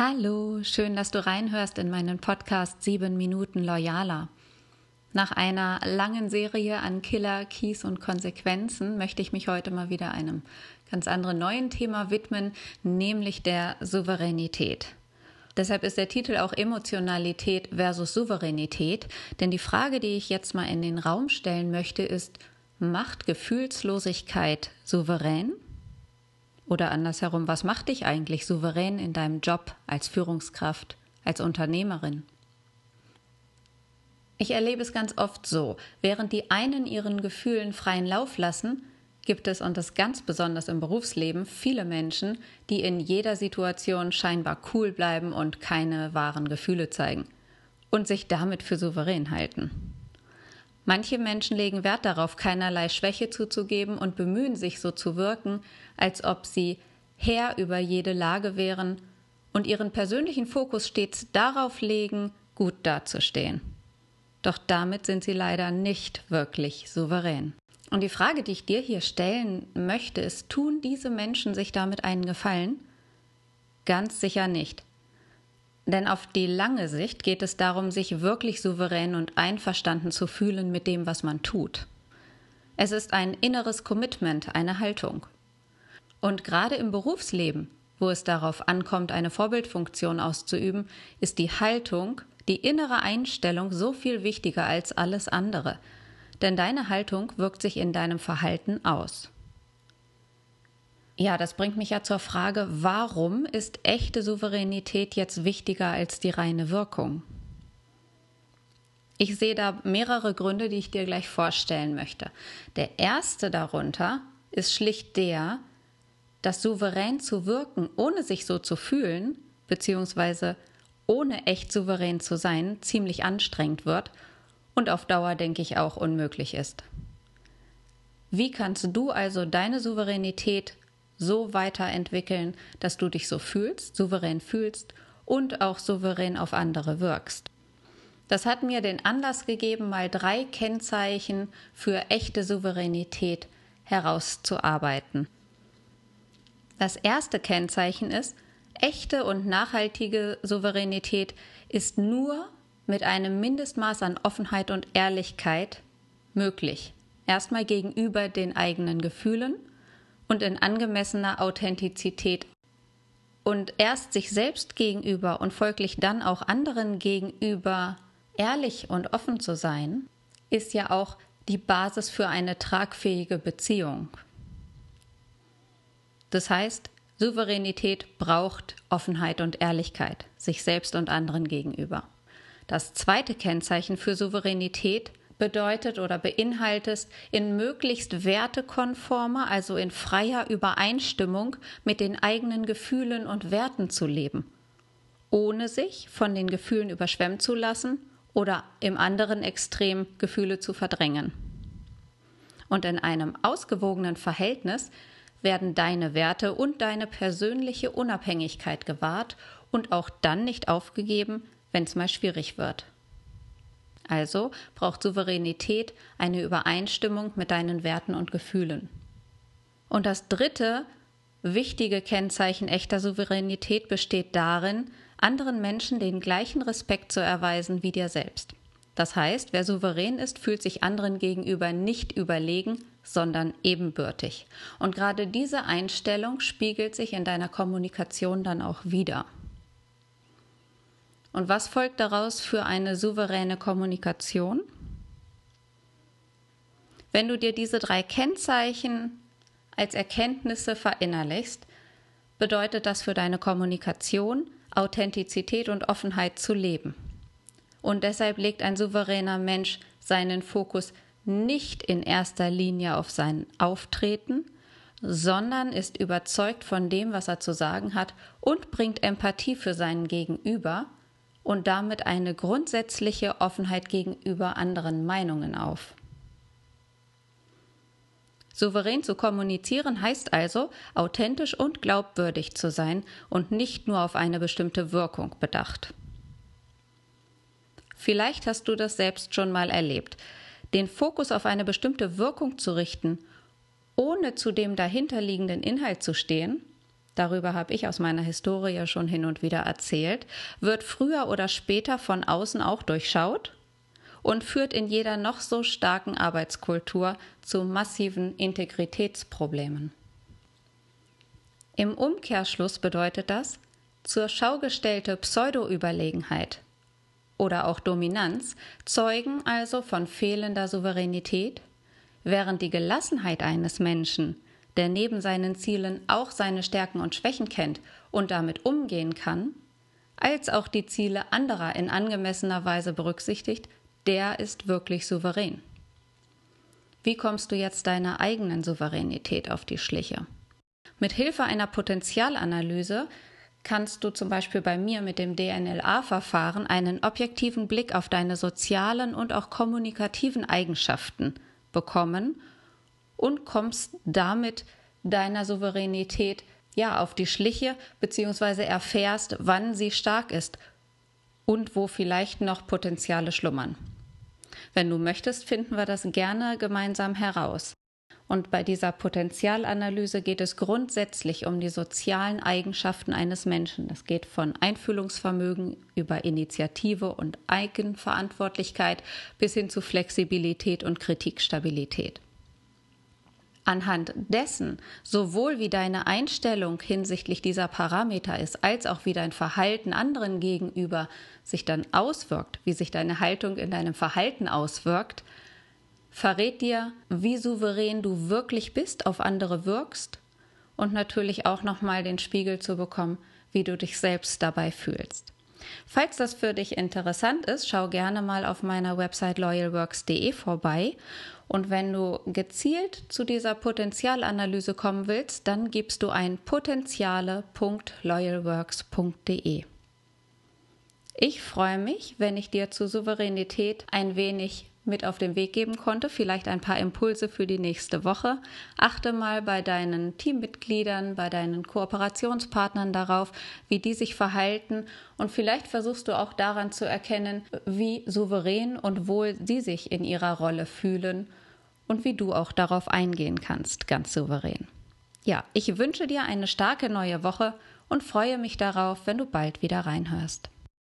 Hallo, schön, dass du reinhörst in meinen Podcast 7 Minuten Loyaler. Nach einer langen Serie an Killer, Keys und Konsequenzen möchte ich mich heute mal wieder einem ganz anderen neuen Thema widmen, nämlich der Souveränität. Deshalb ist der Titel auch Emotionalität versus Souveränität, denn die Frage, die ich jetzt mal in den Raum stellen möchte, ist, macht Gefühlslosigkeit souverän? Oder andersherum, was macht dich eigentlich souverän in deinem Job als Führungskraft, als Unternehmerin? Ich erlebe es ganz oft so, während die einen ihren Gefühlen freien Lauf lassen, gibt es, und das ganz besonders im Berufsleben, viele Menschen, die in jeder Situation scheinbar cool bleiben und keine wahren Gefühle zeigen und sich damit für souverän halten. Manche Menschen legen Wert darauf, keinerlei Schwäche zuzugeben und bemühen sich so zu wirken, als ob sie Herr über jede Lage wären und ihren persönlichen Fokus stets darauf legen, gut dazustehen. Doch damit sind sie leider nicht wirklich souverän. Und die Frage, die ich dir hier stellen möchte, ist, tun diese Menschen sich damit einen Gefallen? Ganz sicher nicht. Denn auf die lange Sicht geht es darum, sich wirklich souverän und einverstanden zu fühlen mit dem, was man tut. Es ist ein inneres Commitment, eine Haltung. Und gerade im Berufsleben, wo es darauf ankommt, eine Vorbildfunktion auszuüben, ist die Haltung, die innere Einstellung so viel wichtiger als alles andere. Denn deine Haltung wirkt sich in deinem Verhalten aus. Ja, das bringt mich ja zur Frage, warum ist echte Souveränität jetzt wichtiger als die reine Wirkung? Ich sehe da mehrere Gründe, die ich dir gleich vorstellen möchte. Der erste darunter ist schlicht der, dass souverän zu wirken, ohne sich so zu fühlen, beziehungsweise ohne echt souverän zu sein, ziemlich anstrengend wird und auf Dauer, denke ich, auch unmöglich ist. Wie kannst du also deine Souveränität so weiterentwickeln, dass du dich so fühlst, souverän fühlst und auch souverän auf andere wirkst. Das hat mir den Anlass gegeben, mal drei Kennzeichen für echte Souveränität herauszuarbeiten. Das erste Kennzeichen ist, echte und nachhaltige Souveränität ist nur mit einem Mindestmaß an Offenheit und Ehrlichkeit möglich. Erstmal gegenüber den eigenen Gefühlen und in angemessener Authentizität. Und erst sich selbst gegenüber und folglich dann auch anderen gegenüber ehrlich und offen zu sein, ist ja auch die Basis für eine tragfähige Beziehung. Das heißt, Souveränität braucht Offenheit und Ehrlichkeit, sich selbst und anderen gegenüber. Das zweite Kennzeichen für Souveränität bedeutet oder beinhaltet, in möglichst wertekonformer, also in freier Übereinstimmung mit den eigenen Gefühlen und Werten zu leben, ohne sich von den Gefühlen überschwemmen zu lassen oder im anderen Extrem Gefühle zu verdrängen. Und in einem ausgewogenen Verhältnis werden deine Werte und deine persönliche Unabhängigkeit gewahrt und auch dann nicht aufgegeben, wenn es mal schwierig wird. Also braucht Souveränität eine Übereinstimmung mit deinen Werten und Gefühlen. Und das dritte wichtige Kennzeichen echter Souveränität besteht darin, anderen Menschen den gleichen Respekt zu erweisen wie dir selbst. Das heißt, wer souverän ist, fühlt sich anderen gegenüber nicht überlegen, sondern ebenbürtig. Und gerade diese Einstellung spiegelt sich in deiner Kommunikation dann auch wieder. Und was folgt daraus für eine souveräne Kommunikation? Wenn du dir diese drei Kennzeichen als Erkenntnisse verinnerlichst, bedeutet das für deine Kommunikation Authentizität und Offenheit zu leben. Und deshalb legt ein souveräner Mensch seinen Fokus nicht in erster Linie auf sein Auftreten, sondern ist überzeugt von dem, was er zu sagen hat und bringt Empathie für seinen Gegenüber und damit eine grundsätzliche Offenheit gegenüber anderen Meinungen auf. Souverän zu kommunizieren heißt also, authentisch und glaubwürdig zu sein und nicht nur auf eine bestimmte Wirkung bedacht. Vielleicht hast du das selbst schon mal erlebt. Den Fokus auf eine bestimmte Wirkung zu richten, ohne zu dem dahinterliegenden Inhalt zu stehen, darüber habe ich aus meiner Historie schon hin und wieder erzählt, wird früher oder später von außen auch durchschaut und führt in jeder noch so starken Arbeitskultur zu massiven Integritätsproblemen. Im Umkehrschluss bedeutet das, zur Schau gestellte Pseudo-Überlegenheit oder auch Dominanz zeugen also von fehlender Souveränität, während die Gelassenheit eines Menschen, der neben seinen Zielen auch seine Stärken und Schwächen kennt und damit umgehen kann, als auch die Ziele anderer in angemessener Weise berücksichtigt, der ist wirklich souverän. Wie kommst du jetzt deiner eigenen Souveränität auf die Schliche? Mit Hilfe einer Potenzialanalyse kannst du zum Beispiel bei mir mit dem DNLA-Verfahren einen objektiven Blick auf deine sozialen und auch kommunikativen Eigenschaften bekommen und kommst damit deiner Souveränität ja auf die Schliche beziehungsweise erfährst, wann sie stark ist und wo vielleicht noch Potenziale schlummern. Wenn du möchtest, finden wir das gerne gemeinsam heraus. Und bei dieser Potenzialanalyse geht es grundsätzlich um die sozialen Eigenschaften eines Menschen. Das geht von Einfühlungsvermögen über Initiative und Eigenverantwortlichkeit bis hin zu Flexibilität und Kritikstabilität. Anhand dessen, sowohl wie deine Einstellung hinsichtlich dieser Parameter ist, als auch wie dein Verhalten anderen gegenüber sich dann auswirkt, wie sich deine Haltung in deinem Verhalten auswirkt, verrät dir, wie souverän du wirklich bist, auf andere wirkst und natürlich auch nochmal den Spiegel zu bekommen, wie du dich selbst dabei fühlst. Falls das für dich interessant ist, schau gerne mal auf meiner Website loyalworks.de vorbei. Und wenn du gezielt zu dieser Potenzialanalyse kommen willst, dann gibst du ein potenziale.loyalworks.de. Ich freue mich, wenn ich dir zur Souveränität ein wenig mit auf den Weg geben konnte, vielleicht ein paar Impulse für die nächste Woche. Achte mal bei deinen Teammitgliedern, bei deinen Kooperationspartnern darauf, wie die sich verhalten und vielleicht versuchst du auch daran zu erkennen, wie souverän und wohl sie sich in ihrer Rolle fühlen und wie du auch darauf eingehen kannst, ganz souverän. Ja, ich wünsche dir eine starke neue Woche und freue mich darauf, wenn du bald wieder reinhörst.